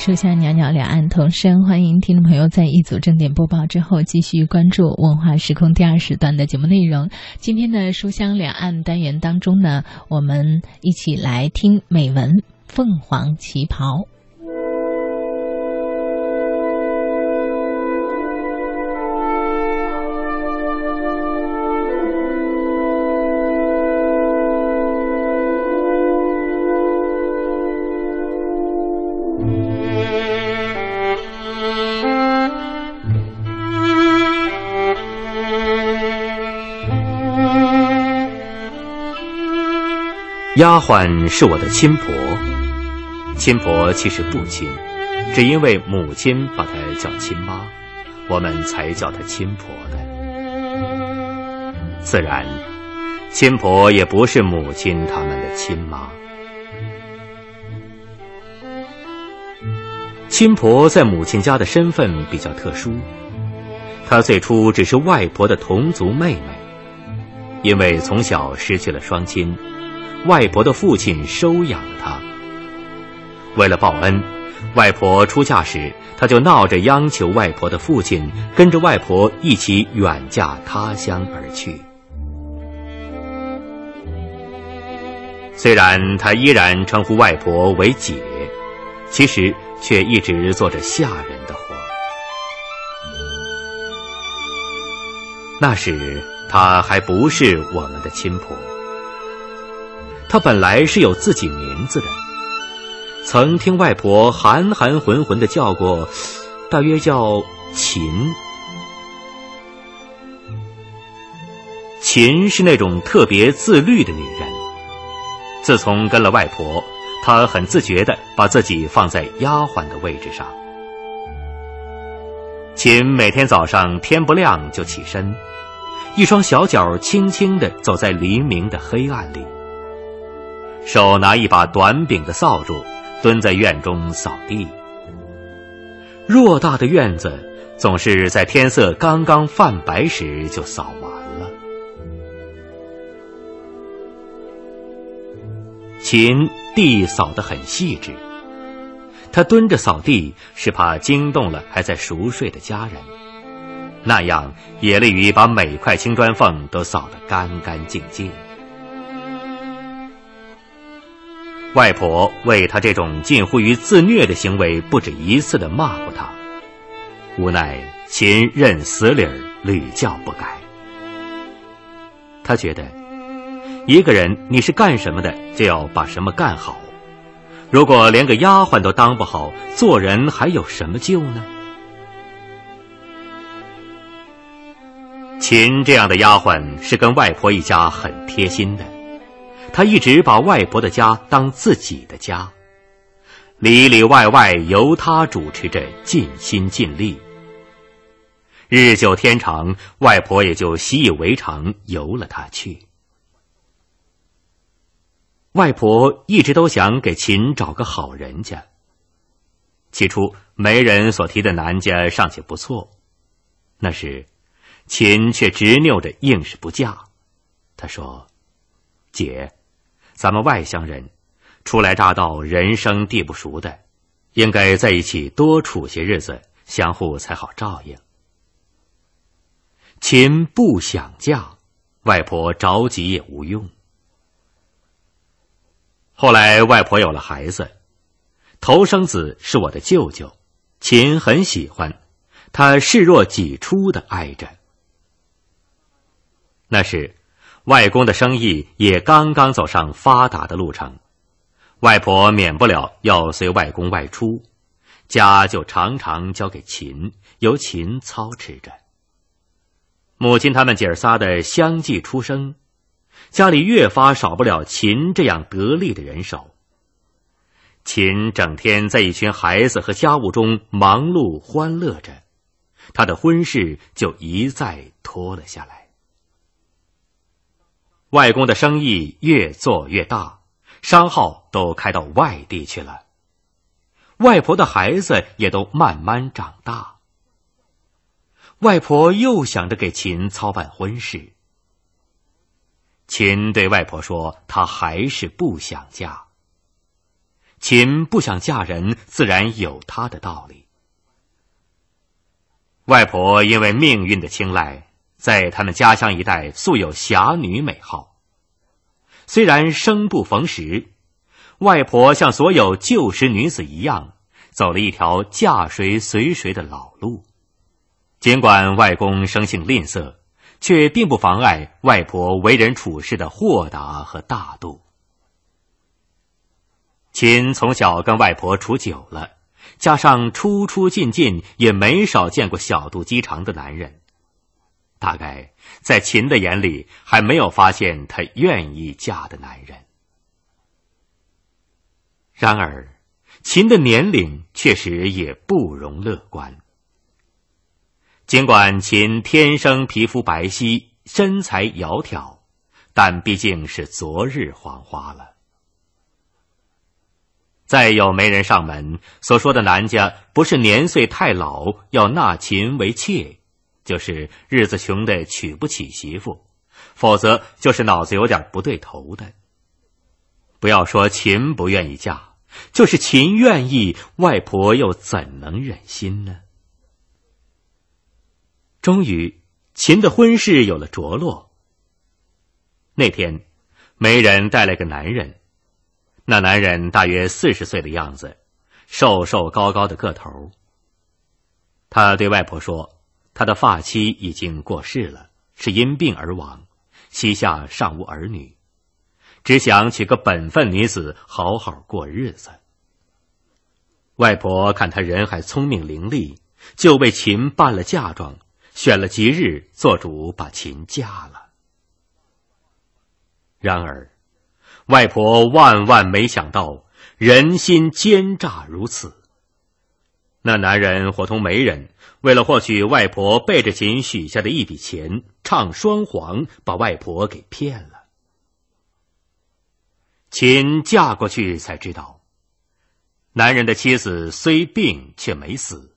书香袅袅两岸同声，欢迎听众朋友在一组正点播报之后继续关注文化时空第二时段的节目内容。今天的书香两岸单元当中呢，我们一起来听美文《凤凰旗袍》。丫鬟是我的亲婆，亲婆其实不亲，只因为母亲把她叫亲妈，我们才叫她亲婆的。自然，亲婆也不是母亲他们的亲妈。亲婆在母亲家的身份比较特殊，她最初只是外婆的同族妹妹，因为从小失去了双亲。外婆的父亲收养了他。为了报恩，外婆出嫁时，他就闹着央求外婆的父亲跟着外婆一起远嫁他乡而去。虽然他依然称呼外婆为姐，其实却一直做着下人的活。那时他还不是我们的亲婆。他本来是有自己名字的，曾听外婆含含混混的叫过，大约叫秦。秦是那种特别自律的女人。自从跟了外婆，她很自觉的把自己放在丫鬟的位置上。秦每天早上天不亮就起身，一双小脚轻轻的走在黎明的黑暗里。手拿一把短柄的扫帚，蹲在院中扫地。偌大的院子，总是在天色刚刚泛白时就扫完了。秦地扫得很细致，他蹲着扫地是怕惊动了还在熟睡的家人，那样也利于把每块青砖缝都扫得干干净净。外婆为他这种近乎于自虐的行为不止一次的骂过他，无奈秦认死理儿，屡教不改。他觉得，一个人你是干什么的，就要把什么干好。如果连个丫鬟都当不好，做人还有什么救呢？秦这样的丫鬟是跟外婆一家很贴心的。他一直把外婆的家当自己的家，里里外外由他主持着，尽心尽力。日久天长，外婆也就习以为常，由了他去。外婆一直都想给秦找个好人家。起初，媒人所提的男家尚且不错，那时，秦却执拗着硬是不嫁。他说：“姐。”咱们外乡人，初来乍到，人生地不熟的，应该在一起多处些日子，相互才好照应。秦不想嫁，外婆着急也无用。后来外婆有了孩子，头生子是我的舅舅，秦很喜欢，他视若己出的爱着。那是。外公的生意也刚刚走上发达的路程，外婆免不了要随外公外出，家就常常交给秦，由秦操持着。母亲他们姐儿仨的相继出生，家里越发少不了秦这样得力的人手。秦整天在一群孩子和家务中忙碌欢乐着，他的婚事就一再拖了下来。外公的生意越做越大，商号都开到外地去了。外婆的孩子也都慢慢长大。外婆又想着给秦操办婚事。秦对外婆说：“她还是不想嫁。”秦不想嫁人，自然有他的道理。外婆因为命运的青睐，在他们家乡一带素有侠女美号。虽然生不逢时，外婆像所有旧时女子一样，走了一条嫁谁随谁的老路。尽管外公生性吝啬，却并不妨碍外婆为人处事的豁达和大度。秦从小跟外婆处久了，加上出出进进，也没少见过小肚鸡肠的男人。大概在秦的眼里，还没有发现她愿意嫁的男人。然而，秦的年龄确实也不容乐观。尽管秦天生皮肤白皙，身材窈窕，但毕竟是昨日黄花了。再有媒人上门所说的男家，不是年岁太老要纳秦为妾，就是日子穷的娶不起媳妇，否则就是脑子有点不对头的。不要说秦不愿意嫁，就是秦愿意，外婆又怎能忍心呢？终于，秦的婚事有了着落。那天，媒人带来个男人。那男人大约四十岁的样子，瘦瘦高高的个头。他对外婆说：“他的发妻已经过世了，是因病而亡，膝下尚无儿女，只想娶个本分女子好好过日子。”外婆看他人还聪明伶俐，就为秦办了嫁妆，选了吉日，做主把秦嫁了。然而。外婆万万没想到，人心奸诈如此。那男人伙同媒人，为了获取外婆背着秦许下的一笔钱，唱双簧，把外婆给骗了。秦嫁过去才知道，男人的妻子虽病却没死。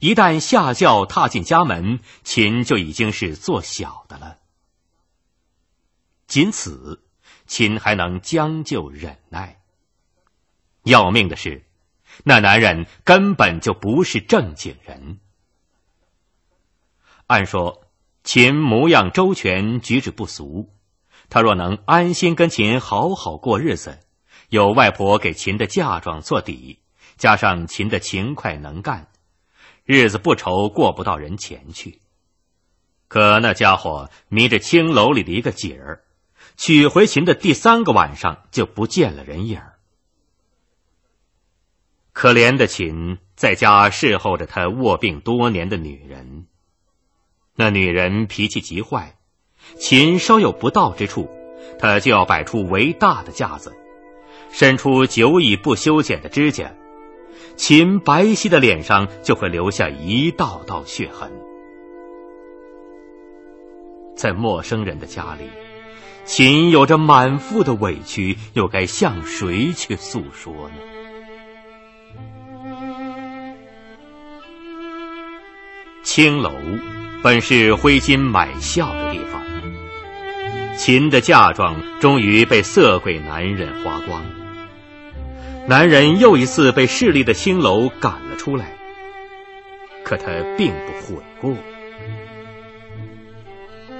一旦下轿踏进家门，秦就已经是做小的了。仅此。秦还能将就忍耐。要命的是，那男人根本就不是正经人。按说，秦模样周全，举止不俗。他若能安心跟秦好好过日子，有外婆给秦的嫁妆做底，加上秦的勤快能干，日子不愁过不到人前去。可那家伙迷着青楼里的一个姐儿。娶回秦的第三个晚上，就不见了人影。可怜的秦在家侍候着他卧病多年的女人，那女人脾气极坏，秦稍有不到之处，他就要摆出为大的架子，伸出久已不修剪的指甲，秦白皙的脸上就会留下一道道血痕。在陌生人的家里。秦有着满腹的委屈，又该向谁去诉说呢？青楼本是挥金买笑的地方，秦的嫁妆终于被色鬼男人花光，男人又一次被势力的青楼赶了出来，可他并不悔过。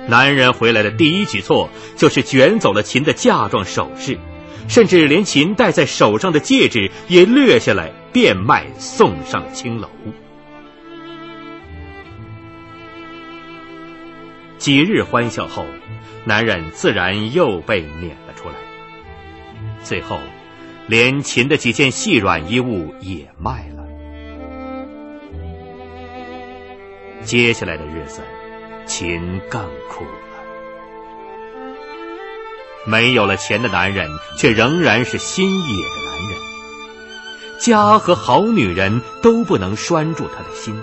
男人回来的第一举措就是卷走了秦的嫁妆首饰，甚至连秦戴在手上的戒指也掠下来变卖，送上青楼。几日欢笑后，男人自然又被撵了出来。最后，连秦的几件细软衣物也卖了。接下来的日子。秦更苦了，没有了钱的男人，却仍然是心野的男人。家和好女人都不能拴住他的心，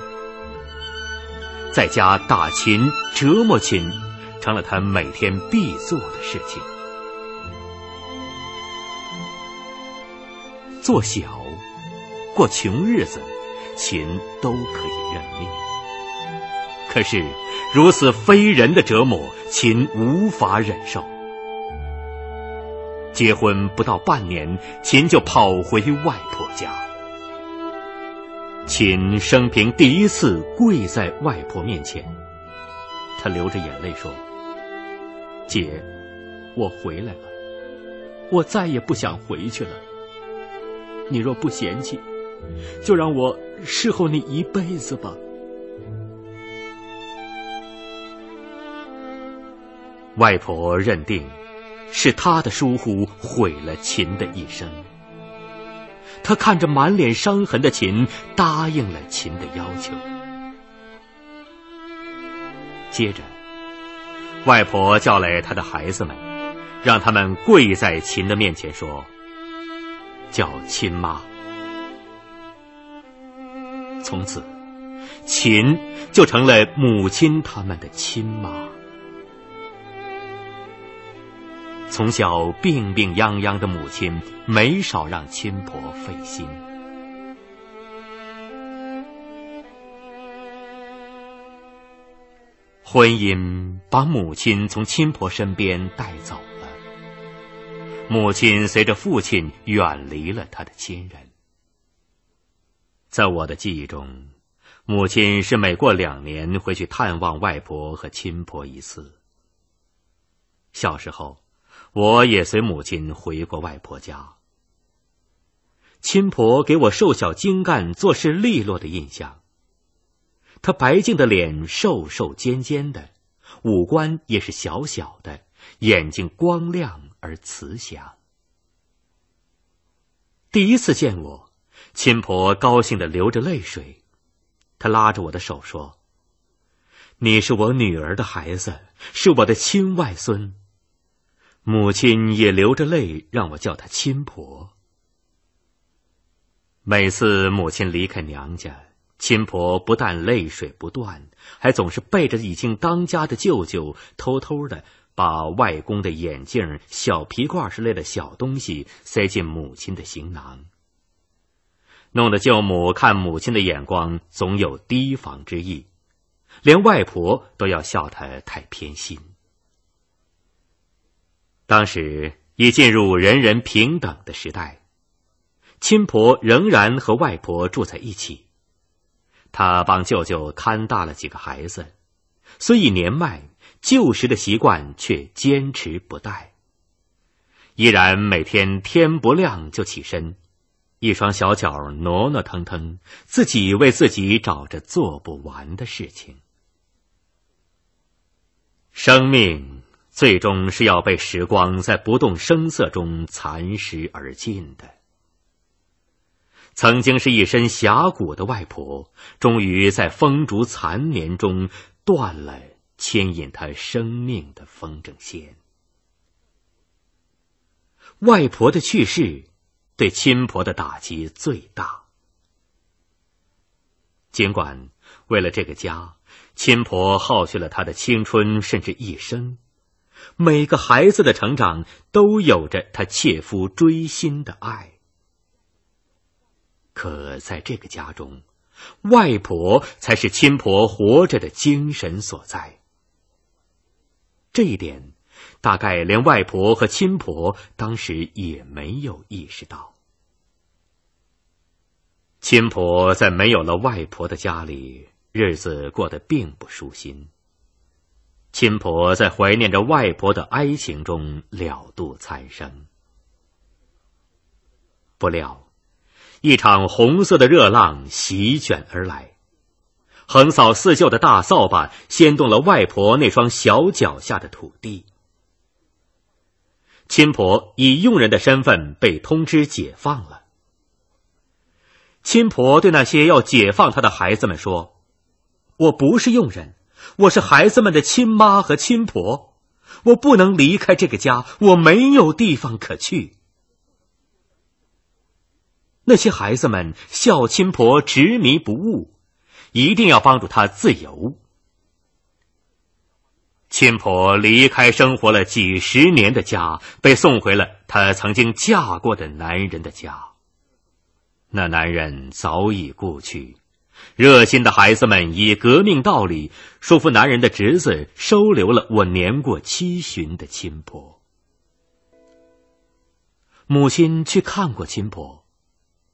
在家打秦、折磨秦，成了他每天必做的事情。做小，过穷日子，秦都可以认命。可是。如此非人的折磨，秦无法忍受。结婚不到半年，秦就跑回外婆家。秦生平第一次跪在外婆面前，他流着眼泪说：“姐，我回来了，我再也不想回去了。你若不嫌弃，就让我侍候你一辈子吧。”外婆认定，是她的疏忽毁了秦的一生。他看着满脸伤痕的秦，答应了秦的要求。接着，外婆叫来她的孩子们，让他们跪在秦的面前说：“叫亲妈。”从此，秦就成了母亲他们的亲妈。从小病病殃殃的母亲，没少让亲婆费心。婚姻把母亲从亲婆身边带走了，母亲随着父亲远离了他的亲人。在我的记忆中，母亲是每过两年回去探望外婆和亲婆一次。小时候。我也随母亲回过外婆家。亲婆给我瘦小精干、做事利落的印象。她白净的脸瘦瘦尖尖的，五官也是小小的，眼睛光亮而慈祥。第一次见我，亲婆高兴的流着泪水，她拉着我的手说：“你是我女儿的孩子，是我的亲外孙。”母亲也流着泪让我叫她亲婆。每次母亲离开娘家，亲婆不但泪水不断，还总是背着已经当家的舅舅，偷偷的把外公的眼镜、小皮褂之类的小东西塞进母亲的行囊，弄得舅母看母亲的眼光总有提防之意，连外婆都要笑她太偏心。当时已进入人人平等的时代，亲婆仍然和外婆住在一起。她帮舅舅看大了几个孩子，虽已年迈，旧时的习惯却坚持不怠。依然每天天不亮就起身，一双小脚挪挪腾腾，自己为自己找着做不完的事情。生命。最终是要被时光在不动声色中蚕食而尽的。曾经是一身侠骨的外婆，终于在风烛残年中断了牵引她生命的风筝线。外婆的去世，对亲婆的打击最大。尽管为了这个家，亲婆耗去了她的青春，甚至一生。每个孩子的成长都有着他切肤锥心的爱，可在这个家中，外婆才是亲婆活着的精神所在。这一点，大概连外婆和亲婆当时也没有意识到。亲婆在没有了外婆的家里，日子过得并不舒心。亲婆在怀念着外婆的哀情中了度残生，不料，一场红色的热浪席卷而来，横扫四旧的大扫把掀动了外婆那双小脚下的土地。亲婆以佣人的身份被通知解放了。亲婆对那些要解放她的孩子们说：“我不是佣人。”我是孩子们的亲妈和亲婆，我不能离开这个家，我没有地方可去。那些孩子们笑亲婆执迷不悟，一定要帮助他自由。亲婆离开生活了几十年的家，被送回了她曾经嫁过的男人的家。那男人早已故去。热心的孩子们以革命道理说服男人的侄子收留了我年过七旬的亲婆。母亲去看过亲婆，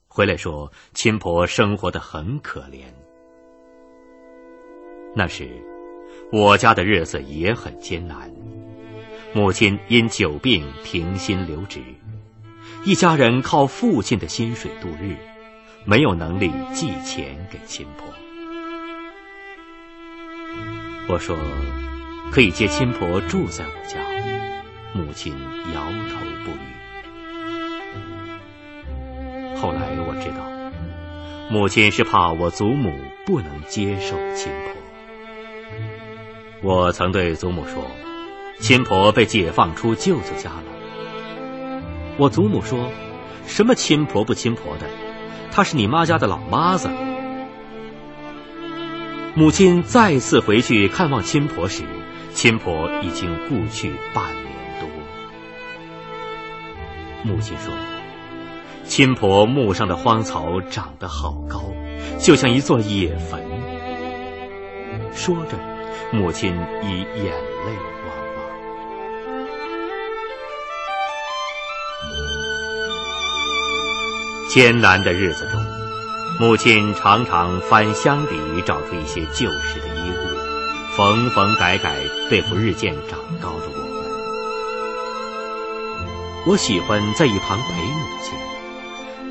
回来说亲婆生活的很可怜。那时，我家的日子也很艰难，母亲因久病停薪留职，一家人靠父亲的薪水度日，没有能力寄钱给亲婆。我说。可以接亲婆住在我家，母亲摇头不语。后来我知道，母亲是怕我祖母不能接受亲婆。我曾对祖母说，亲婆被解放出舅舅家了。我祖母说，什么亲婆不亲婆的，她是你妈家的老妈子。母亲再次回去看望亲婆时。亲婆已经故去半年多。母亲说：“亲婆墓上的荒草长得好高，就像一座野坟。”说着，母亲已眼泪艰难的日子中，母亲常常翻箱底找出一些旧时的衣物。缝缝改改，对付日渐长高的我们。我喜欢在一旁陪母亲。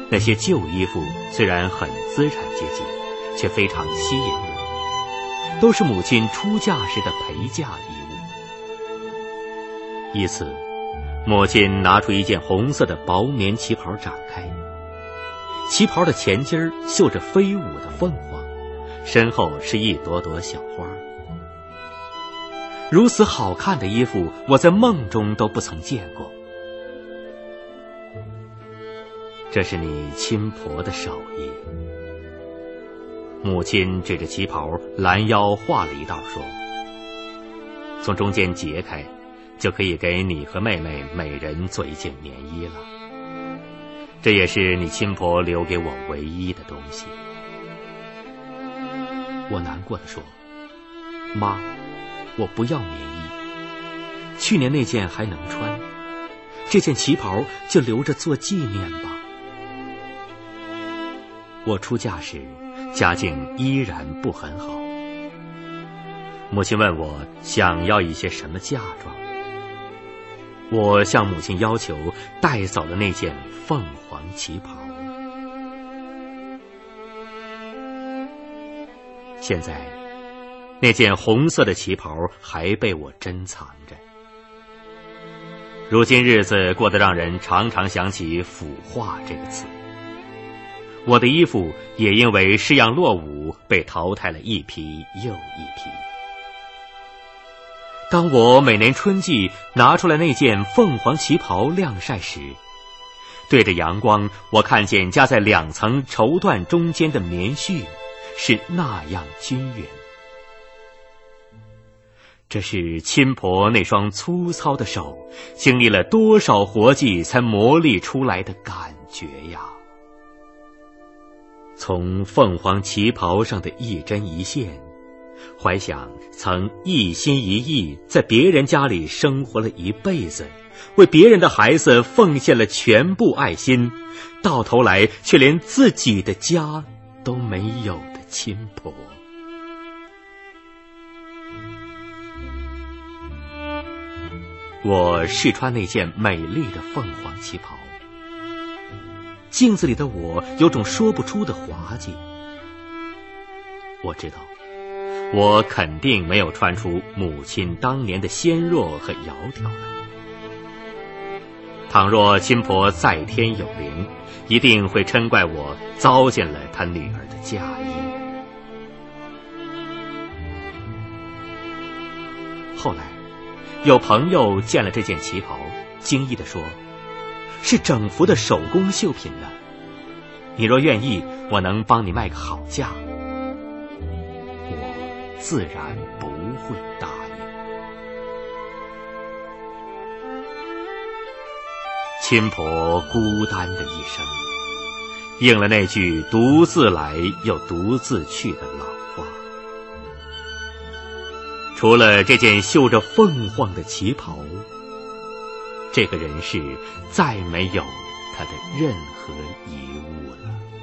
那些旧衣服虽然很资产阶级，却非常吸引我，都是母亲出嫁时的陪嫁衣物。一次，母亲拿出一件红色的薄棉旗袍展开，旗袍的前襟儿绣着飞舞的凤凰，身后是一朵朵小花。如此好看的衣服，我在梦中都不曾见过。这是你亲婆的手艺。母亲指着旗袍拦腰画了一道，说：“从中间截开，就可以给你和妹妹每人做一件棉衣了。这也是你亲婆留给我唯一的东西。”我难过的说：“妈。”我不要棉衣，去年那件还能穿，这件旗袍就留着做纪念吧。我出嫁时，家境依然不很好。母亲问我想要一些什么嫁妆，我向母亲要求带走了那件凤凰旗袍。现在。那件红色的旗袍还被我珍藏着。如今日子过得让人常常想起“腐化”这个词。我的衣服也因为式样落伍，被淘汰了一批又一批。当我每年春季拿出来那件凤凰旗袍晾晒时，对着阳光，我看见夹在两层绸缎中间的棉絮是那样均匀。这是亲婆那双粗糙的手，经历了多少活计才磨砺出来的感觉呀！从凤凰旗袍上的一针一线，怀想曾一心一意在别人家里生活了一辈子，为别人的孩子奉献了全部爱心，到头来却连自己的家都没有的亲婆。我试穿那件美丽的凤凰旗袍，镜子里的我有种说不出的滑稽。我知道，我肯定没有穿出母亲当年的纤弱和窈窕来。倘若亲婆在天有灵，一定会嗔怪我糟践了她女儿的嫁衣。后来。有朋友见了这件旗袍，惊异地说：“是整幅的手工绣品呢。你若愿意，我能帮你卖个好价。”自然不会答应。亲婆孤单的一生，应了那句“独自来又独自去”的老话。除了这件绣着凤凰的旗袍，这个人世再没有他的任何遗物了。